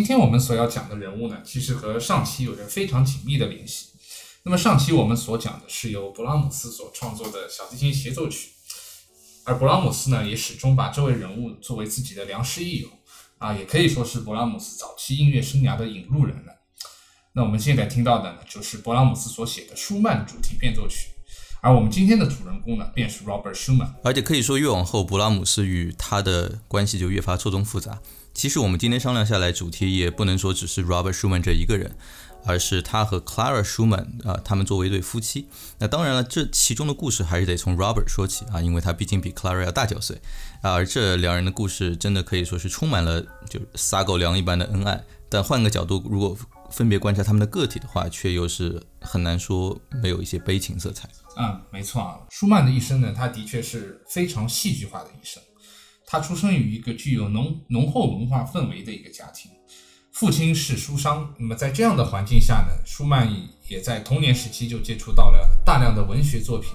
今天我们所要讲的人物呢，其实和上期有着非常紧密的联系。那么上期我们所讲的是由勃拉姆斯所创作的小提琴协奏曲，而勃拉姆斯呢，也始终把这位人物作为自己的良师益友啊，也可以说是勃拉姆斯早期音乐生涯的引路人了。那我们现在听到的呢，就是勃拉姆斯所写的舒曼主题变奏曲，而我们今天的主人公呢，便是 Robert Schumann。而且可以说，越往后，勃拉姆斯与他的关系就越发错综复杂。其实我们今天商量下来，主题也不能说只是 Robert Schumann 这一个人，而是他和 Clara Schumann 啊，他们作为一对夫妻。那当然了，这其中的故事还是得从 Robert 说起啊，因为他毕竟比 Clara 要大九岁啊。而这两人的故事真的可以说是充满了就撒狗粮一般的恩爱。但换个角度，如果分别观察他们的个体的话，却又是很难说没有一些悲情色彩。嗯，没错啊，舒曼的一生呢，他的确是非常戏剧化的一生。他出生于一个具有浓浓厚文化氛围的一个家庭，父亲是书商。那么在这样的环境下呢，舒曼也在童年时期就接触到了大量的文学作品，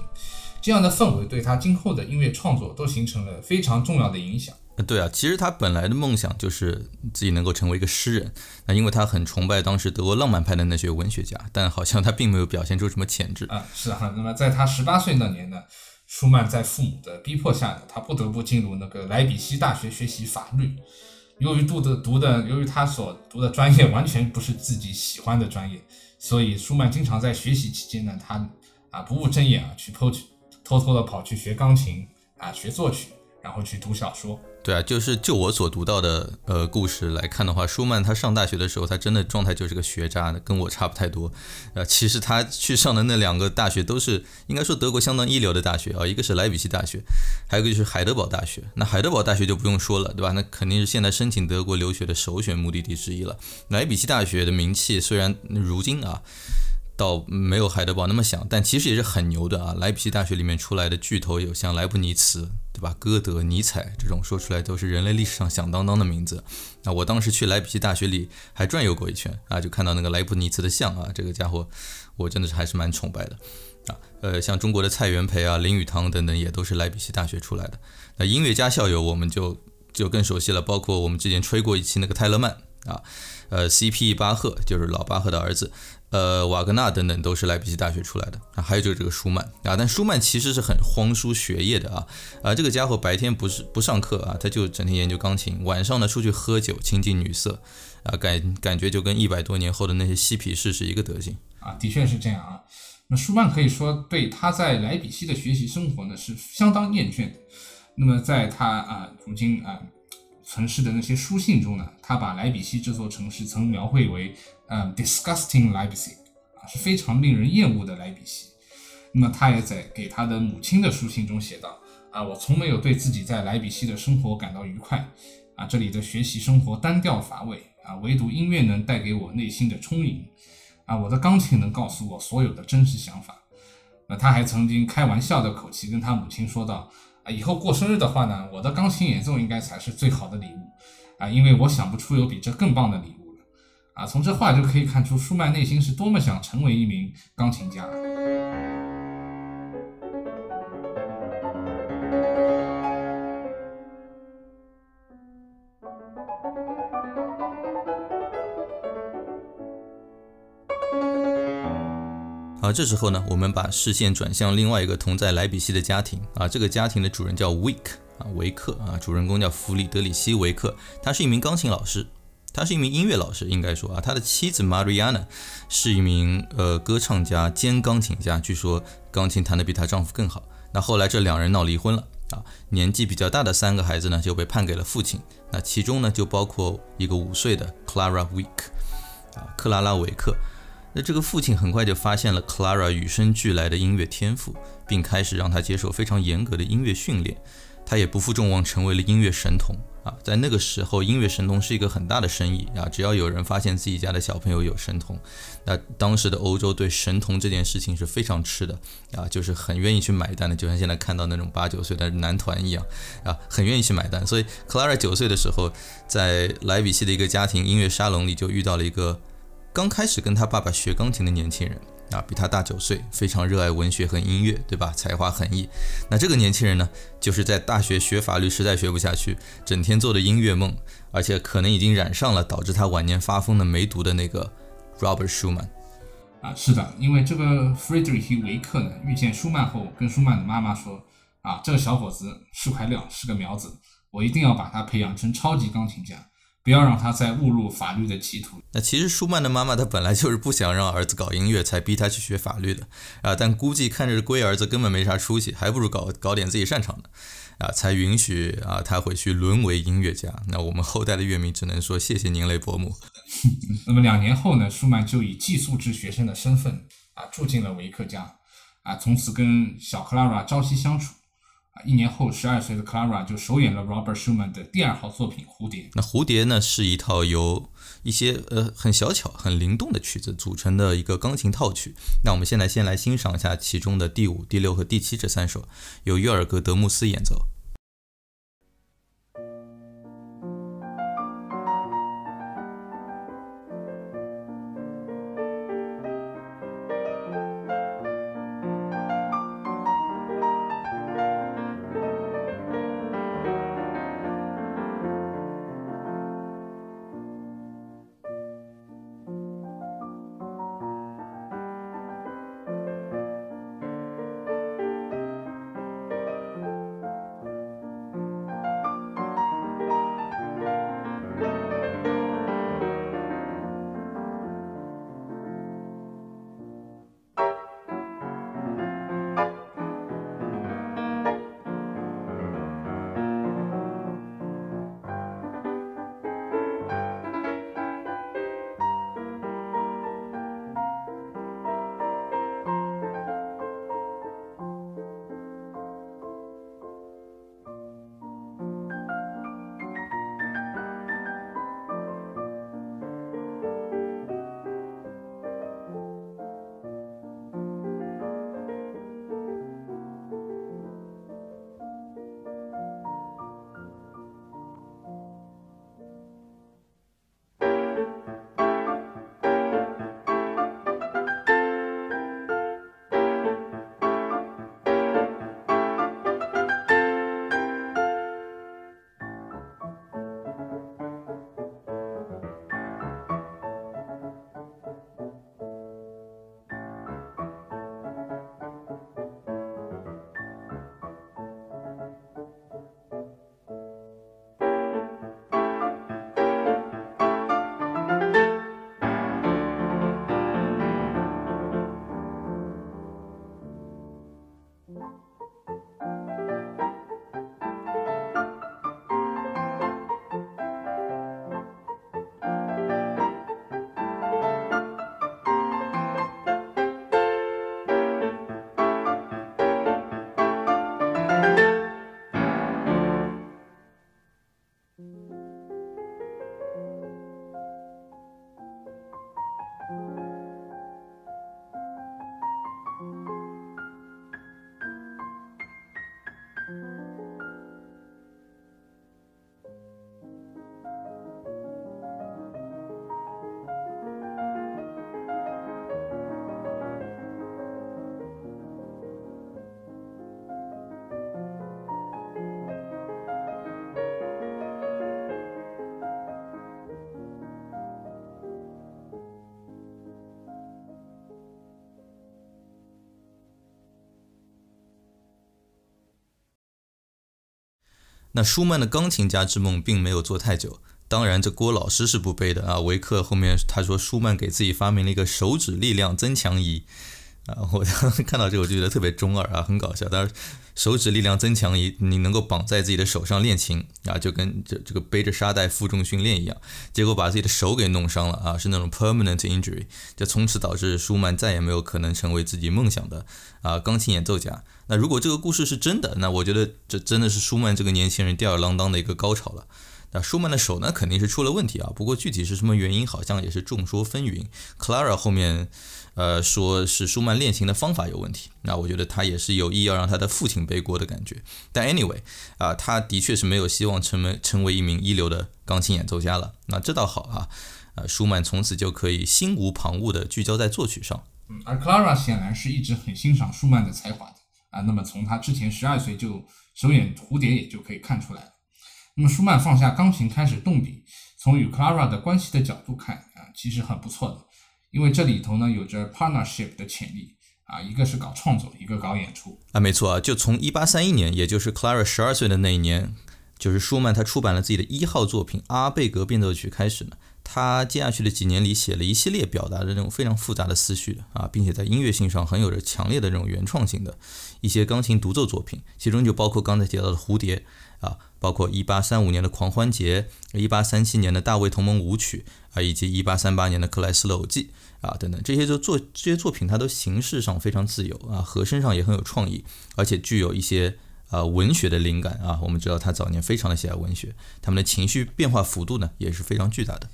这样的氛围对他今后的音乐创作都形成了非常重要的影响。对啊，其实他本来的梦想就是自己能够成为一个诗人，那因为他很崇拜当时德国浪漫派的那些文学家，但好像他并没有表现出什么潜质啊。是啊，那么在他十八岁那年呢？舒曼在父母的逼迫下呢，他不得不进入那个莱比锡大学学习法律。由于读的读的，由于他所读的专业完全不是自己喜欢的专业，所以舒曼经常在学习期间呢，他啊不务正业啊，去偷去偷偷的跑去学钢琴啊，学作曲，然后去读小说。对啊，就是就我所读到的呃故事来看的话，舒曼他上大学的时候，他真的状态就是个学渣，跟我差不太多。呃，其实他去上的那两个大学都是应该说德国相当一流的大学啊，一个是莱比锡大学，还有一个就是海德堡大学。那海德堡大学就不用说了，对吧？那肯定是现在申请德国留学的首选目的地之一了。莱比锡大学的名气虽然如今啊。倒没有海德堡那么响，但其实也是很牛的啊！莱比锡大学里面出来的巨头有像莱布尼茨，对吧？歌德、尼采这种说出来都是人类历史上响当当的名字。那我当时去莱比锡大学里还转悠过一圈啊，就看到那个莱布尼茨的像啊，这个家伙我真的是还是蛮崇拜的啊。呃，像中国的蔡元培啊、林语堂等等也都是莱比锡大学出来的。那音乐家校友我们就就更熟悉了，包括我们之前吹过一期那个泰勒曼啊，呃，C.P. 巴赫就是老巴赫的儿子。呃，瓦格纳等等都是莱比锡大学出来的啊，还有就是这个舒曼啊，但舒曼其实是很荒疏学业的啊啊，这个家伙白天不是不上课啊，他就整天研究钢琴，晚上呢出去喝酒，亲近女色啊，感感觉就跟一百多年后的那些嬉皮士是一个德行啊，的确是这样啊。那舒曼可以说对他在莱比锡的学习生活呢是相当厌倦的。那么在他啊如今啊存世的那些书信中呢，他把莱比锡这座城市曾描绘为。嗯，disgusting Leipzig 啊，是非常令人厌恶的莱比锡。那么他也在给他的母亲的书信中写道：啊，我从没有对自己在莱比锡的生活感到愉快。啊，这里的学习生活单调乏味。啊，唯独音乐能带给我内心的充盈。啊，我的钢琴能告诉我所有的真实想法。那他还曾经开玩笑的口气跟他母亲说道：啊，以后过生日的话呢，我的钢琴演奏应该才是最好的礼物。啊，因为我想不出有比这更棒的礼物了。啊，从这话就可以看出舒曼内心是多么想成为一名钢琴家。啊，这时候呢，我们把视线转向另外一个同在莱比锡的家庭啊，这个家庭的主人叫维克啊，维克啊，主人公叫弗里德里希·维克，他是一名钢琴老师。他是一名音乐老师，应该说啊，他的妻子 Mariana 是一名呃歌唱家兼钢琴家，据说钢琴弹得比她丈夫更好。那后来这两人闹离婚了啊，年纪比较大的三个孩子呢就被判给了父亲，那其中呢就包括一个五岁的 Clara Wick 啊，克拉拉维克。那这个父亲很快就发现了 Clara 与生俱来的音乐天赋，并开始让她接受非常严格的音乐训练。他也不负众望，成为了音乐神童啊！在那个时候，音乐神童是一个很大的生意啊！只要有人发现自己家的小朋友有神童，那当时的欧洲对神童这件事情是非常吃的啊，就是很愿意去买单的，就像现在看到那种八九岁的男团一样啊，很愿意去买单。所以，Clara 九岁的时候，在莱比锡的一个家庭音乐沙龙里，就遇到了一个刚开始跟他爸爸学钢琴的年轻人。啊，比他大九岁，非常热爱文学和音乐，对吧？才华横溢。那这个年轻人呢，就是在大学学法律实在学不下去，整天做的音乐梦，而且可能已经染上了导致他晚年发疯的梅毒的那个 Robert Schumann。啊，是的，因为这个 Friedrich 维克呢，遇见舒曼后，跟舒曼的妈妈说：“啊，这个小伙子是块料，是个苗子，我一定要把他培养成超级钢琴家。”不要让他再误入法律的歧途。那其实舒曼的妈妈她本来就是不想让儿子搞音乐，才逼他去学法律的啊。但估计看着龟儿子根本没啥出息，还不如搞搞点自己擅长的啊，才允许啊他回去沦为音乐家。那我们后代的乐迷只能说谢谢您嘞，伯母。那么两年后呢，舒曼就以寄宿制学生的身份啊住进了维克家啊，从此跟小克拉拉朝夕相处。一年后，十二岁的 Clara 就首演了 Robert Schumann 的第二号作品《蝴蝶》。那《蝴蝶》呢，是一套由一些呃很小巧、很灵动的曲子组成的一个钢琴套曲。那我们现在先来欣赏一下其中的第五、第六和第七这三首，由约尔格·德穆斯演奏。那舒曼的钢琴家之梦并没有做太久，当然这郭老师是不背的啊。维克后面他说舒曼给自己发明了一个手指力量增强仪。啊，我当 时看到这个我就觉得特别中二啊，很搞笑。但是手指力量增强仪，你能够绑在自己的手上练琴啊，就跟这这个背着沙袋负重训练一样，结果把自己的手给弄伤了啊，是那种 permanent injury，就从此导致舒曼再也没有可能成为自己梦想的啊钢琴演奏家。那如果这个故事是真的，那我觉得这真的是舒曼这个年轻人吊儿郎当的一个高潮了。那舒曼的手呢，肯定是出了问题啊，不过具体是什么原因，好像也是众说纷纭。Clara 后面。呃，说是舒曼练琴的方法有问题，那我觉得他也是有意要让他的父亲背锅的感觉。但 anyway，啊，他的确是没有希望成为成为一名一流的钢琴演奏家了。那这倒好啊，呃，舒曼从此就可以心无旁骛地聚焦在作曲上。嗯，而 Clara 显然是一直很欣赏舒曼的才华的啊。那么从他之前十二岁就首演蝴蝶也就可以看出来了。那么舒曼放下钢琴开始动笔，从与 Clara 的关系的角度看啊，其实很不错的。因为这里头呢有着 partnership 的潜力啊，一个是搞创作，一个搞演出啊，没错啊，就从一八三一年，也就是 Clara 十二岁的那一年，就是舒曼他出版了自己的一号作品《阿贝格变奏曲》开始呢，他接下去的几年里写了一系列表达的这种非常复杂的思绪啊，并且在音乐性上很有着强烈的这种原创性的一些钢琴独奏作品，其中就包括刚才提到的《蝴蝶》啊，包括一八三五年的《狂欢节》，一八三七年的《大卫同盟舞曲》啊，以及一八三八年的《克莱斯勒偶记》。啊，等等，这些就作这些作品，它都形式上非常自由啊，和声上也很有创意，而且具有一些呃文学的灵感啊。我们知道他早年非常的喜爱文学，他们的情绪变化幅度呢也是非常巨大的。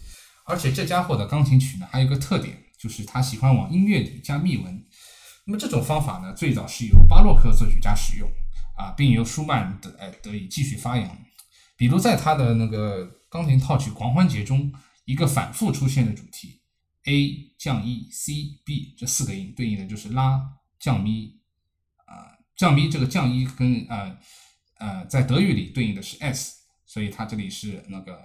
而且这家伙的钢琴曲呢，还有一个特点，就是他喜欢往音乐里加密文。那么这种方法呢，最早是由巴洛克作曲家使用啊，并由舒曼得哎得以继续发扬。比如在他的那个钢琴套曲《狂欢节》中，一个反复出现的主题。A 降 E C B 这四个音对应的就是拉降咪啊降咪这个降一跟呃呃在德语里对应的是 S，所以它这里是那个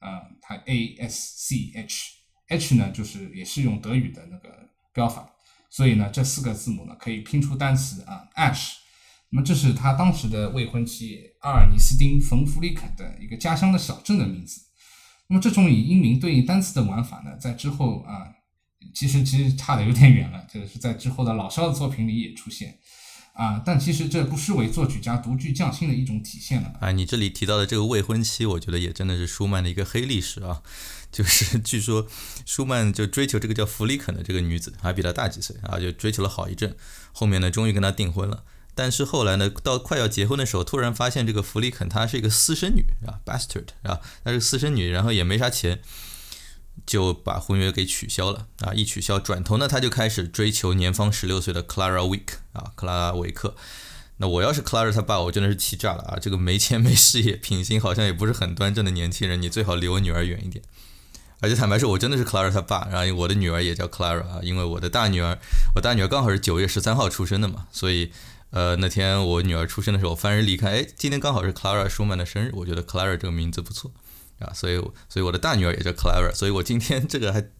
呃它 A S C H H 呢就是也是用德语的那个标法，所以呢这四个字母呢可以拼出单词啊 Ash，那么这是他当时的未婚妻阿尔尼斯丁冯弗里肯的一个家乡的小镇的名字。那么这种以音名对应单词的玩法呢，在之后啊，其实其实差的有点远了。这个是在之后的老肖的作品里也出现啊，但其实这不失为作曲家独具匠心的一种体现了。啊，你这里提到的这个未婚妻，我觉得也真的是舒曼的一个黑历史啊。就是据说舒曼就追求这个叫弗里肯的这个女子，还比他大几岁啊，就追求了好一阵，后面呢，终于跟他订婚了。但是后来呢，到快要结婚的时候，突然发现这个弗里肯她是一个私生女啊，bastard 啊，她是私生女，然后也没啥钱，就把婚约给取消了啊。一取消，转头呢，他就开始追求年方十六岁的 Clara Wick 啊，克拉拉维克。那我要是 Clara 他爸，我真的是气炸了啊！这个没钱没事业，品行好像也不是很端正的年轻人，你最好离我女儿远一点。而且坦白说，我真的是 Clara 他爸，然后我的女儿也叫 Clara 啊，因为我的大女儿，我大女儿刚好是九月十三号出生的嘛，所以。呃，那天我女儿出生的时候，翻日历看，哎，今天刚好是 Clara 舒曼的生日，我觉得 Clara 这个名字不错啊，所以所以我的大女儿也叫 Clara，所以我今天这个还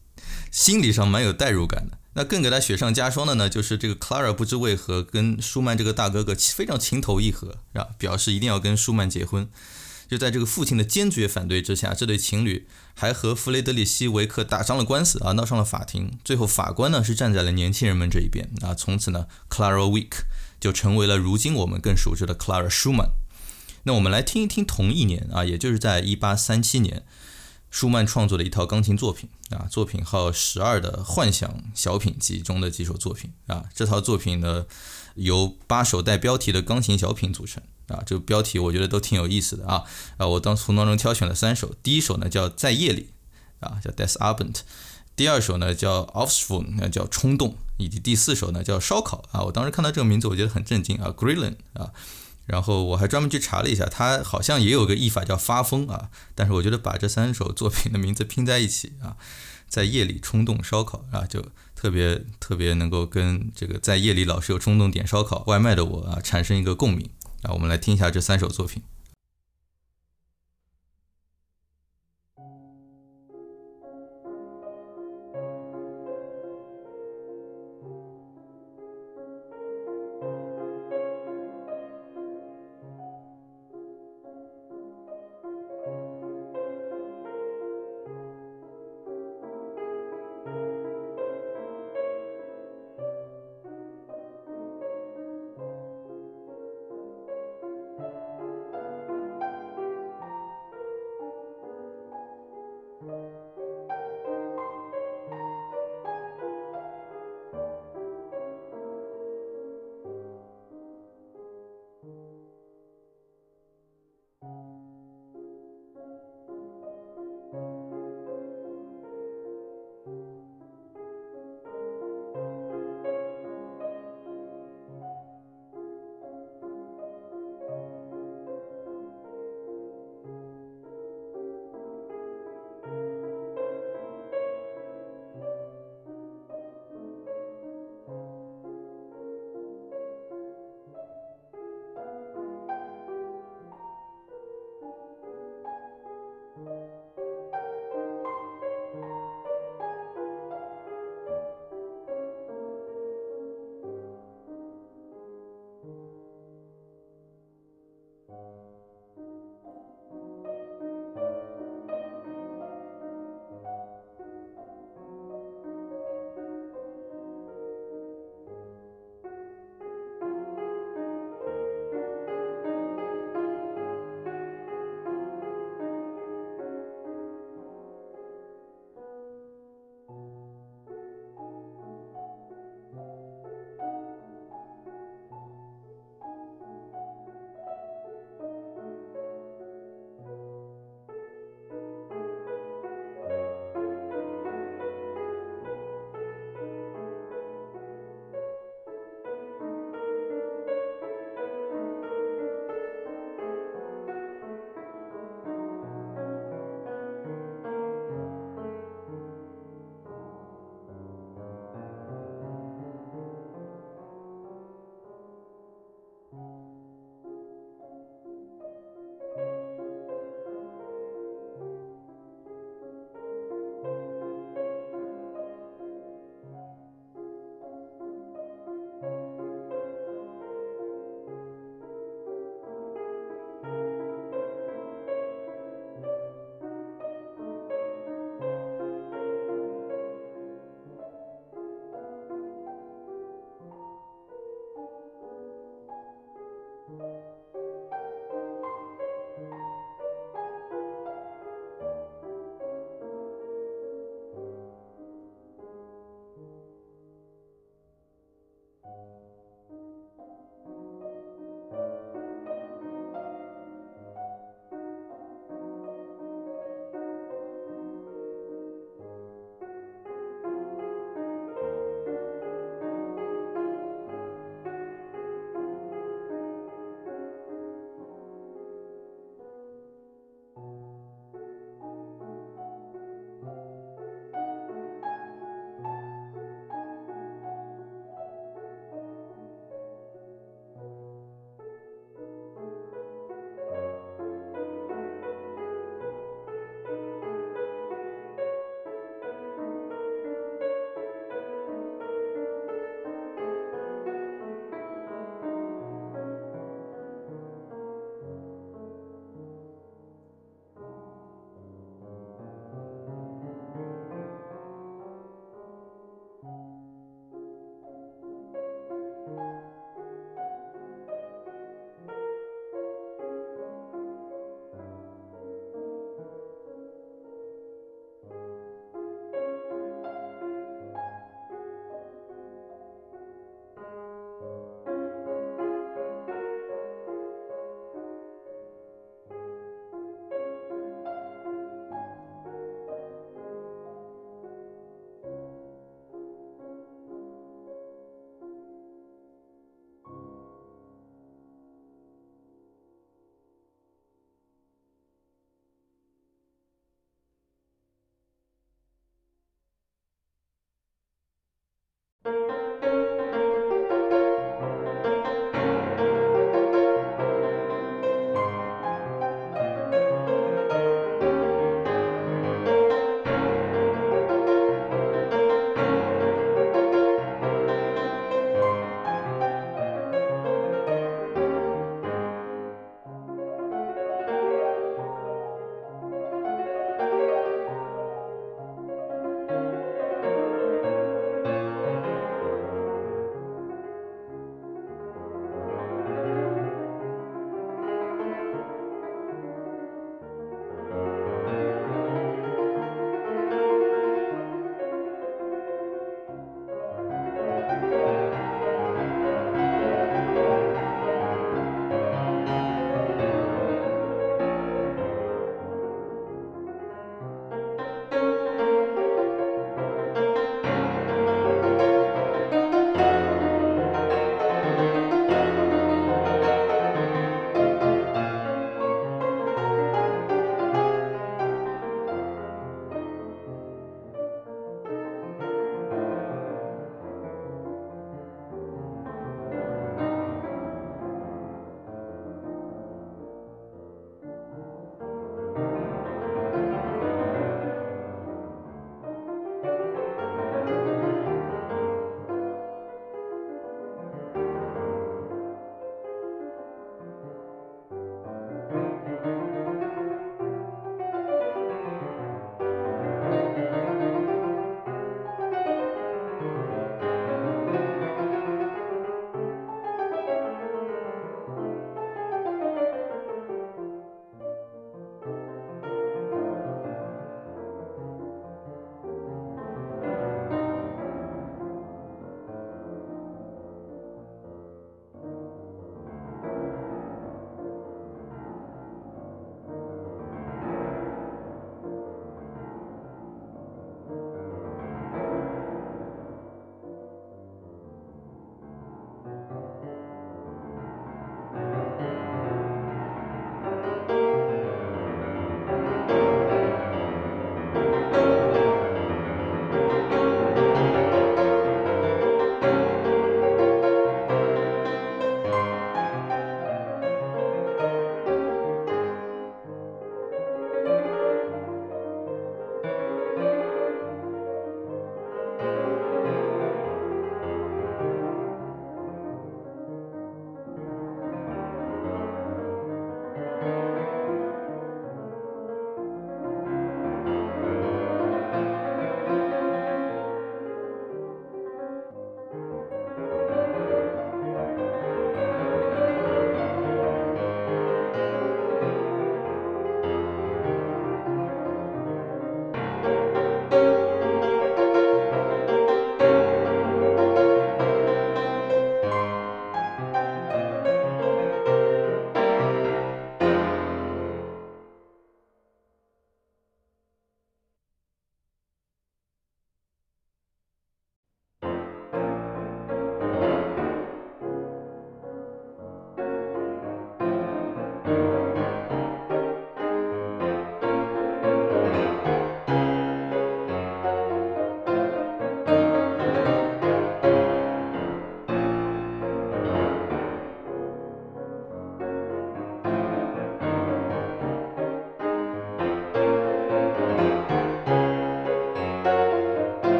心理上蛮有代入感的。那更给他雪上加霜的呢，就是这个 Clara 不知为何跟舒曼这个大哥哥非常情投意合，啊，表示一定要跟舒曼结婚。就在这个父亲的坚决反对之下，这对情侣还和弗雷德里希维克打上了官司啊，闹上了法庭。最后法官呢是站在了年轻人们这一边啊，从此呢，Clara Week。就成为了如今我们更熟知的 Clara Schumann。那我们来听一听同一年啊，也就是在一八三七年，舒曼创作的一套钢琴作品啊，作品号十二的幻想小品集中的几首作品啊。这套作品呢，由八首带标题的钢琴小品组成啊。这个标题我觉得都挺有意思的啊啊！我当从当中挑选了三首，第一首呢叫在夜里啊，叫 Des Abend。第二首呢叫 Offspring，那叫冲动，以及第四首呢叫烧烤啊。我当时看到这个名字，我觉得很震惊啊，Grillen 啊。然后我还专门去查了一下，他好像也有个译法叫发疯啊。但是我觉得把这三首作品的名字拼在一起啊，在夜里冲动烧烤啊，就特别特别能够跟这个在夜里老是有冲动点烧烤外卖的我啊产生一个共鸣啊。我们来听一下这三首作品。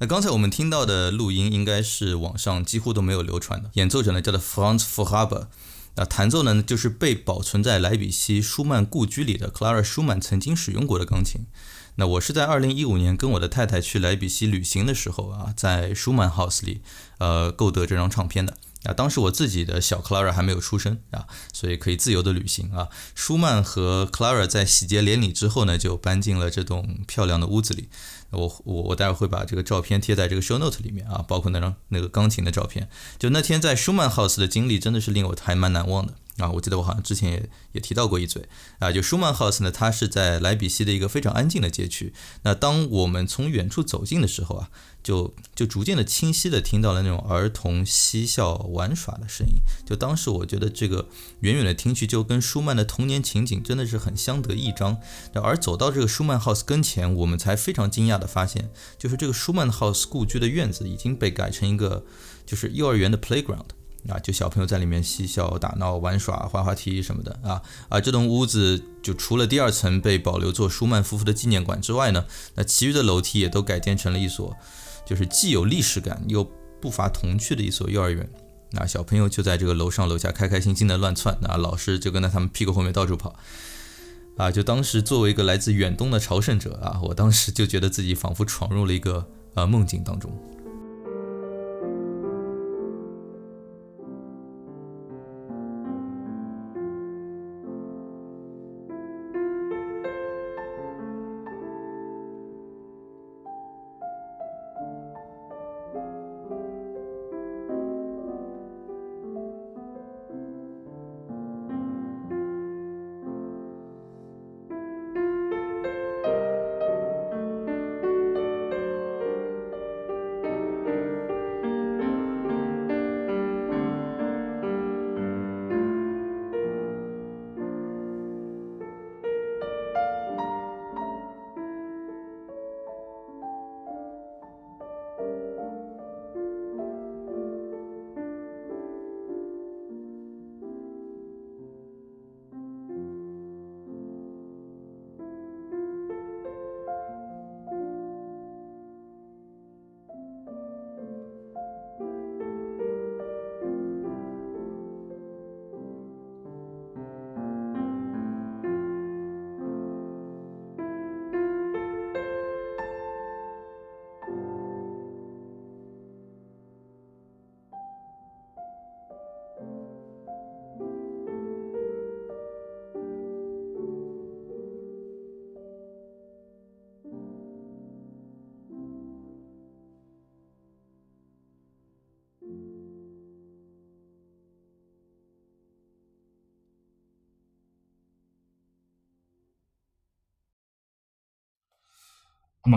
那刚才我们听到的录音应该是网上几乎都没有流传的，演奏者呢叫做 Franz f u h a b e r 那弹奏呢就是被保存在莱比锡舒曼故居里的 Clara 舒曼曾经使用过的钢琴。那我是在二零一五年跟我的太太去莱比锡旅行的时候啊，在舒曼 House 里呃购得这张唱片。啊，当时我自己的小 Clara 还没有出生啊，所以可以自由的旅行啊。舒曼和 Clara 在喜结连理之后呢，就搬进了这栋漂亮的屋子里。我我我待会儿会把这个照片贴在这个 show note 里面啊，包括那张那个钢琴的照片。就那天在舒曼 house 的经历，真的是令我还蛮难忘的。啊，我记得我好像之前也也提到过一嘴啊，就舒曼 house 呢，它是在莱比锡的一个非常安静的街区。那当我们从远处走近的时候啊，就就逐渐的清晰的听到了那种儿童嬉笑玩耍的声音。就当时我觉得这个远远的听去，就跟舒曼的童年情景真的是很相得益彰。而走到这个舒曼 house 跟前，我们才非常惊讶的发现，就是这个舒曼 house 故居的院子已经被改成一个就是幼儿园的 playground。啊，就小朋友在里面嬉笑打闹、玩耍、滑滑梯什么的啊啊！这栋屋子就除了第二层被保留做舒曼夫妇的纪念馆之外呢，那其余的楼梯也都改建成了一所，就是既有历史感又不乏童趣的一所幼儿园。那小朋友就在这个楼上楼下开开心心的乱窜，那老师就跟在他们屁股后面到处跑。啊，就当时作为一个来自远东的朝圣者啊，我当时就觉得自己仿佛闯入了一个呃梦境当中。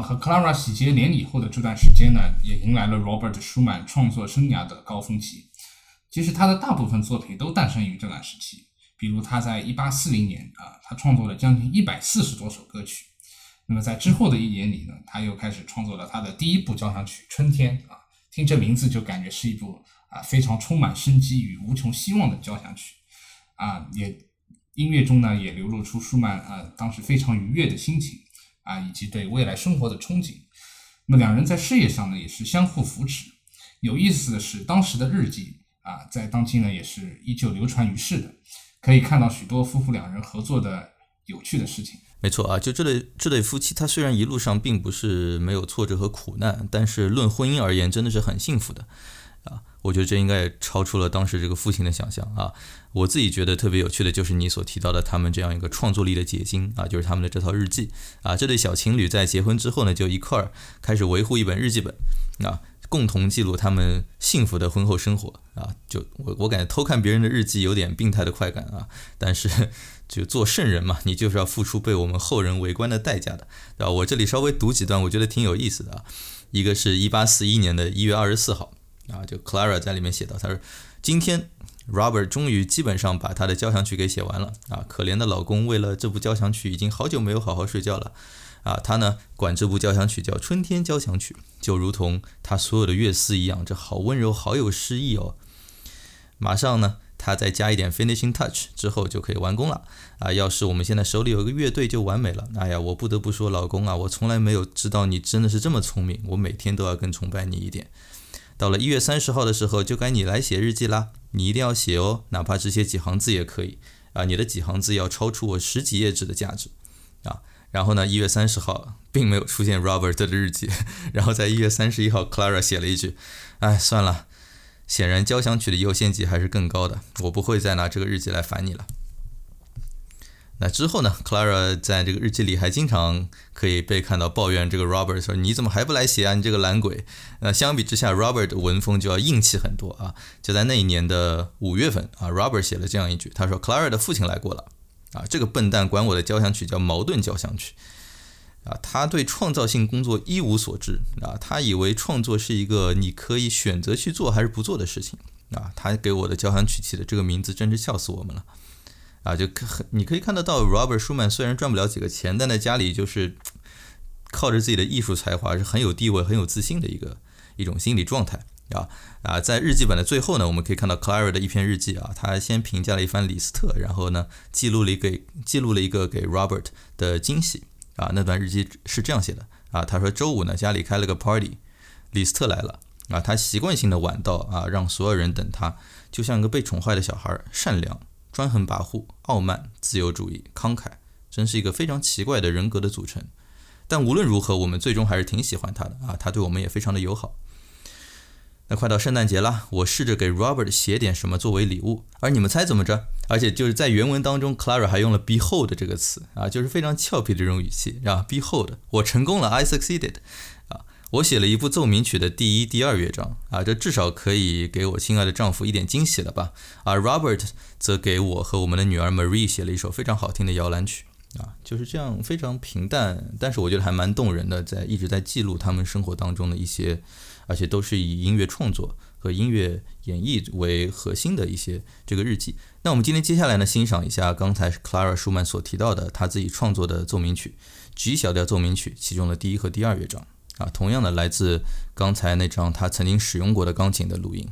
和 Clara 喜结连理后的这段时间呢，也迎来了 Robert Schumann 创作生涯的高峰期。其实他的大部分作品都诞生于这段时期，比如他在1840年啊，他创作了将近140多首歌曲。那么在之后的一年里呢，他又开始创作了他的第一部交响曲《春天》啊，听这名字就感觉是一部啊非常充满生机与无穷希望的交响曲啊，也音乐中呢也流露出舒曼啊当时非常愉悦的心情。啊，以及对未来生活的憧憬。那么两人在事业上呢，也是相互扶持。有意思的是，当时的日记啊，在当今呢，也是依旧流传于世的，可以看到许多夫妇两人合作的有趣的事情。没错啊，就这对这对夫妻，他虽然一路上并不是没有挫折和苦难，但是论婚姻而言，真的是很幸福的啊。我觉得这应该也超出了当时这个父亲的想象啊！我自己觉得特别有趣的就是你所提到的他们这样一个创作力的结晶啊，就是他们的这套日记啊。这对小情侣在结婚之后呢，就一块儿开始维护一本日记本啊，共同记录他们幸福的婚后生活啊。就我我感觉偷看别人的日记有点病态的快感啊，但是 就做圣人嘛，你就是要付出被我们后人围观的代价的，对吧？我这里稍微读几段，我觉得挺有意思的啊。一个是一八四一年的一月二十四号。啊，就 Clara 在里面写到，他说：“今天 Robert 终于基本上把他的交响曲给写完了啊，可怜的老公为了这部交响曲已经好久没有好好睡觉了啊。他呢管这部交响曲叫《春天交响曲》，就如同他所有的乐思一样，这好温柔，好有诗意哦。马上呢，他再加一点 finishing touch 之后就可以完工了啊！要是我们现在手里有一个乐队就完美了。哎呀，我不得不说，老公啊，我从来没有知道你真的是这么聪明，我每天都要更崇拜你一点。到了一月三十号的时候，就该你来写日记啦，你一定要写哦，哪怕只写几行字也可以啊！你的几行字要超出我十几页纸的价值啊！然后呢，一月三十号并没有出现 Robert 的日记，然后在一月三十一号，Clara 写了一句：“哎，算了。”显然，交响曲的优先级还是更高的。我不会再拿这个日记来烦你了。那之后呢？Clara 在这个日记里还经常可以被看到抱怨这个 Robert 说：“你怎么还不来写啊？你这个懒鬼！”那相比之下，Robert 的文风就要硬气很多啊。就在那一年的五月份啊，Robert 写了这样一句：“他说，Clara 的父亲来过了啊，这个笨蛋管我的交响曲叫矛盾交响曲。”啊，他对创造性工作一无所知啊，他以为创作是一个你可以选择去做还是不做的事情啊。他给我的交响曲起的这个名字真是笑死我们了啊！就可你可以看得到，Robert Schumann 虽然赚不了几个钱，但在家里就是靠着自己的艺术才华是很有地位、很有自信的一个一种心理状态啊啊！在日记本的最后呢，我们可以看到 Clara 的一篇日记啊，他先评价了一番李斯特，然后呢记录了一个记录了一个给 Robert 的惊喜。啊，那段日记是这样写的啊，他说周五呢家里开了个 party，李斯特来了啊，他习惯性的晚到啊，让所有人等他，就像一个被宠坏的小孩，善良、专横跋扈、傲慢、自由主义、慷慨，真是一个非常奇怪的人格的组成。但无论如何，我们最终还是挺喜欢他的啊，他对我们也非常的友好。那快到圣诞节了，我试着给 Robert 写点什么作为礼物，而你们猜怎么着？而且就是在原文当中，Clara 还用了 behold 这个词啊，就是非常俏皮的这种语气啊，behold，我成功了，I succeeded，我写了一部奏鸣曲的第一、第二乐章啊，这至少可以给我亲爱的丈夫一点惊喜了吧？而 Robert 则给我和我们的女儿 Marie 写了一首非常好听的摇篮曲啊，就是这样非常平淡，但是我觉得还蛮动人的，在一直在记录他们生活当中的一些。而且都是以音乐创作和音乐演绎为核心的一些这个日记。那我们今天接下来呢，欣赏一下刚才 Clara 舒曼所提到的他自己创作的奏鸣曲 G 小调奏鸣曲其中的第一和第二乐章啊，同样的来自刚才那张他曾经使用过的钢琴的录音。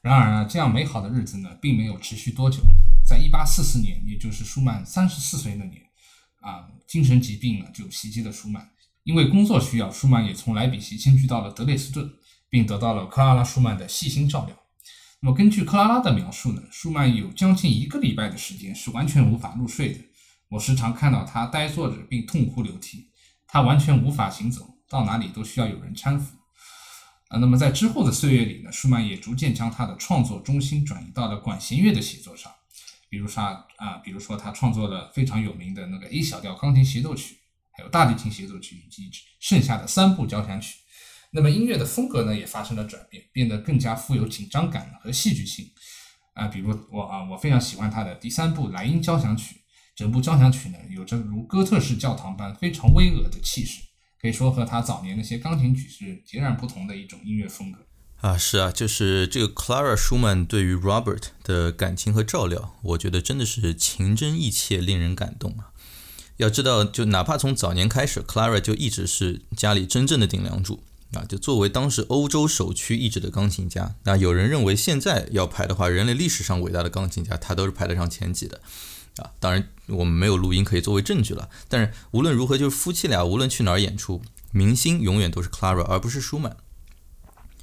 然而呢，这样美好的日子呢，并没有持续多久。在一八四四年，也就是舒曼三十四岁那年，啊，精神疾病呢就袭击了舒曼。因为工作需要，舒曼也从莱比锡迁居到了德累斯顿，并得到了克拉拉·舒曼的细心照料。那么，根据克拉拉的描述呢，舒曼有将近一个礼拜的时间是完全无法入睡的。我时常看到他呆坐着并痛哭流涕，他完全无法行走，到哪里都需要有人搀扶。啊，那么在之后的岁月里呢，舒曼也逐渐将他的创作中心转移到了管弦乐的写作上，比如说啊，比如说他创作了非常有名的那个 A 小调钢琴协奏曲，还有大提琴协奏曲以及剩下的三部交响曲。那么音乐的风格呢也发生了转变，变得更加富有紧张感和戏剧性。啊，比如我啊，我非常喜欢他的第三部莱茵交响曲，整部交响曲呢有着如哥特式教堂般非常巍峨的气势。可以说和他早年那些钢琴曲是截然不同的一种音乐风格啊，是啊，就是这个 Clara 舒曼对于 Robert 的感情和照料，我觉得真的是情真意切，令人感动啊。要知道，就哪怕从早年开始，Clara 就一直是家里真正的顶梁柱啊。就作为当时欧洲首屈一指的钢琴家，那有人认为现在要排的话，人类历史上伟大的钢琴家，他都是排得上前几的。啊，当然我们没有录音可以作为证据了。但是无论如何，就是夫妻俩无论去哪儿演出，明星永远都是 Clara 而不是舒曼。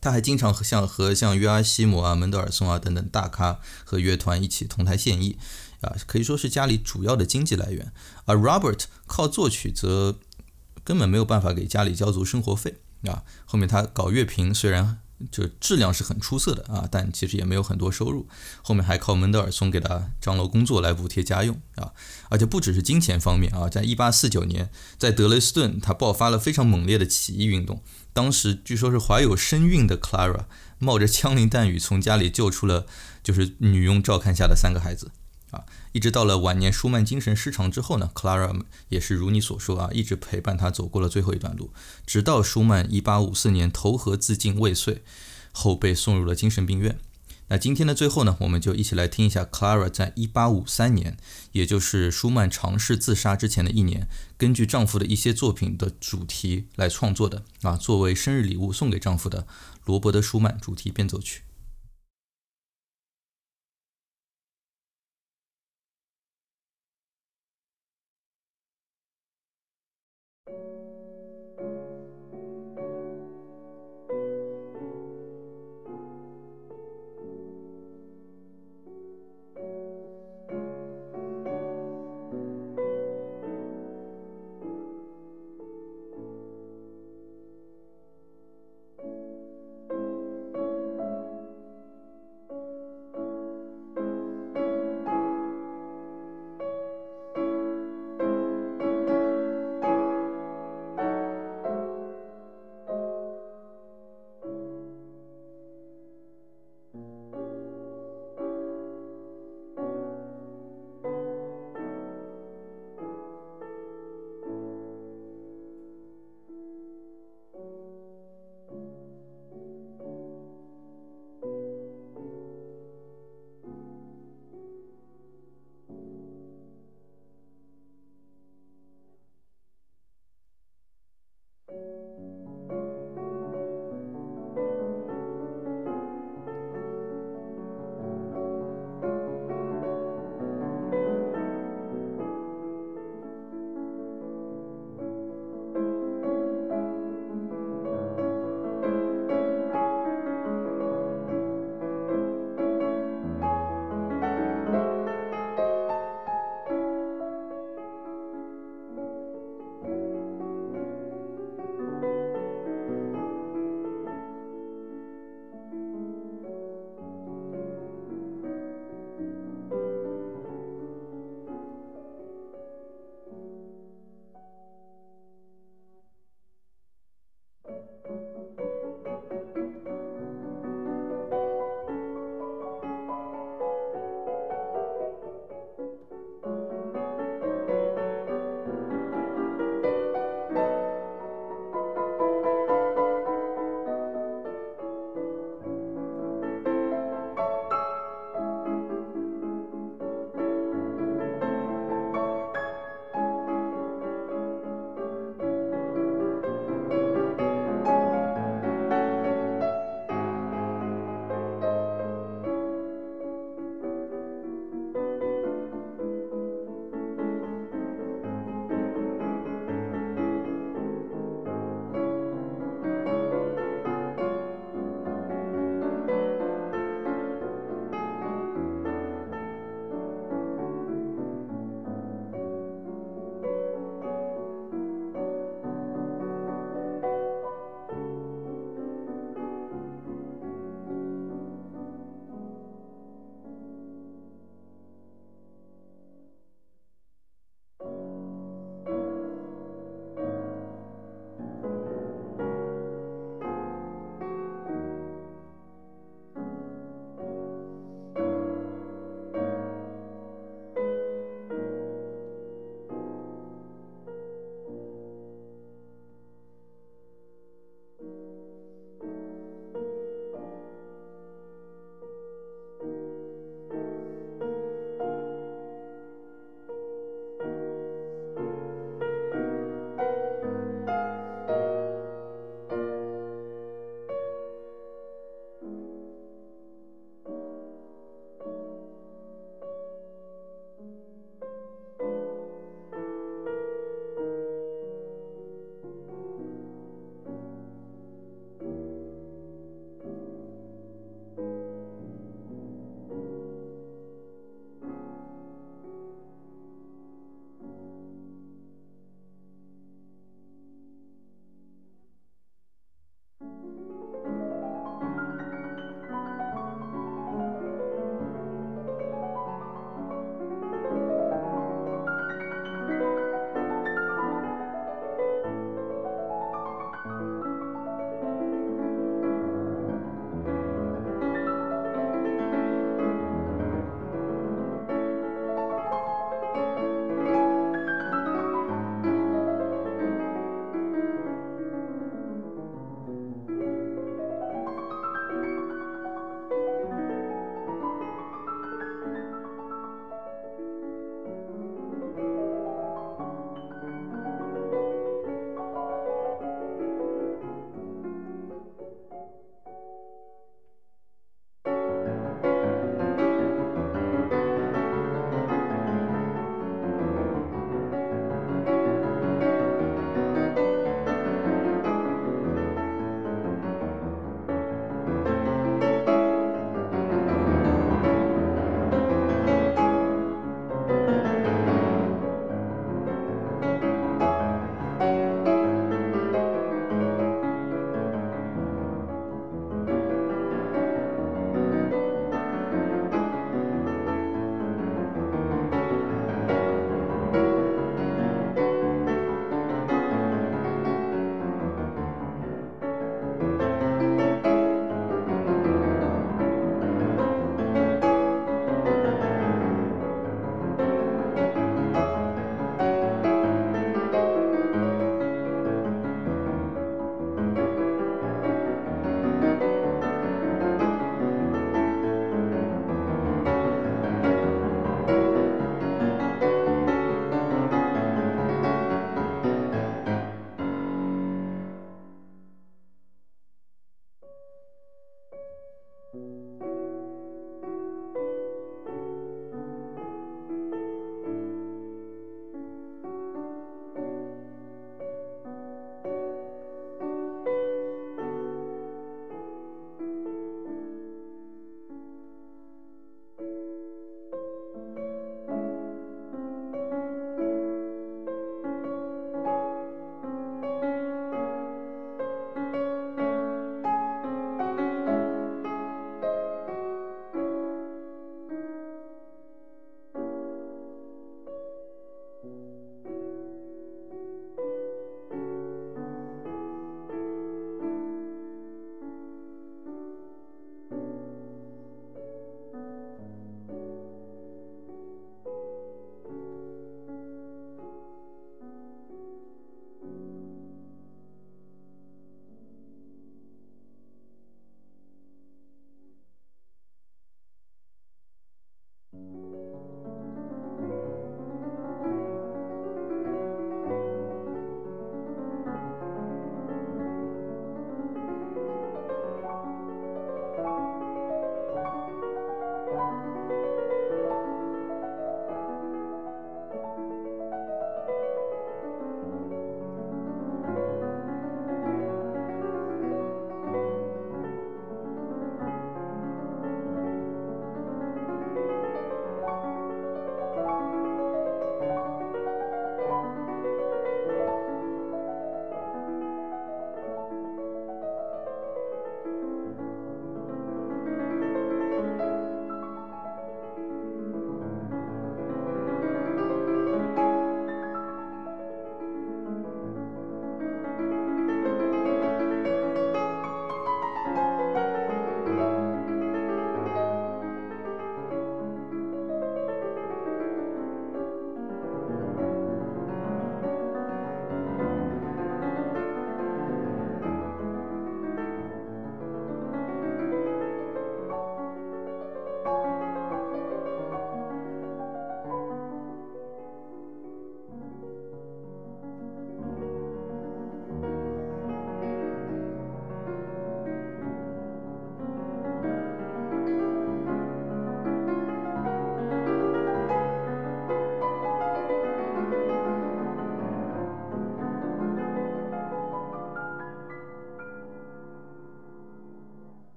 他还经常和像和像约阿希姆啊、门德尔松啊等等大咖和乐团一起同台献艺，啊，可以说是家里主要的经济来源。而 Robert 靠作曲则根本没有办法给家里交足生活费啊。后面他搞乐评虽然。就质量是很出色的啊，但其实也没有很多收入。后面还靠门德尔松给他张罗工作来补贴家用啊，而且不只是金钱方面啊，在一八四九年，在德累斯顿，他爆发了非常猛烈的起义运动。当时据说是怀有身孕的 Clara 冒着枪林弹雨从家里救出了就是女佣照看下的三个孩子。啊，一直到了晚年，舒曼精神失常之后呢，Clara 也是如你所说啊，一直陪伴他走过了最后一段路，直到舒曼1854年投河自尽未遂，后被送入了精神病院。那今天的最后呢，我们就一起来听一下 Clara 在1853年，也就是舒曼尝试自杀之前的一年，根据丈夫的一些作品的主题来创作的啊，作为生日礼物送给丈夫的罗伯特·舒曼主题变奏曲。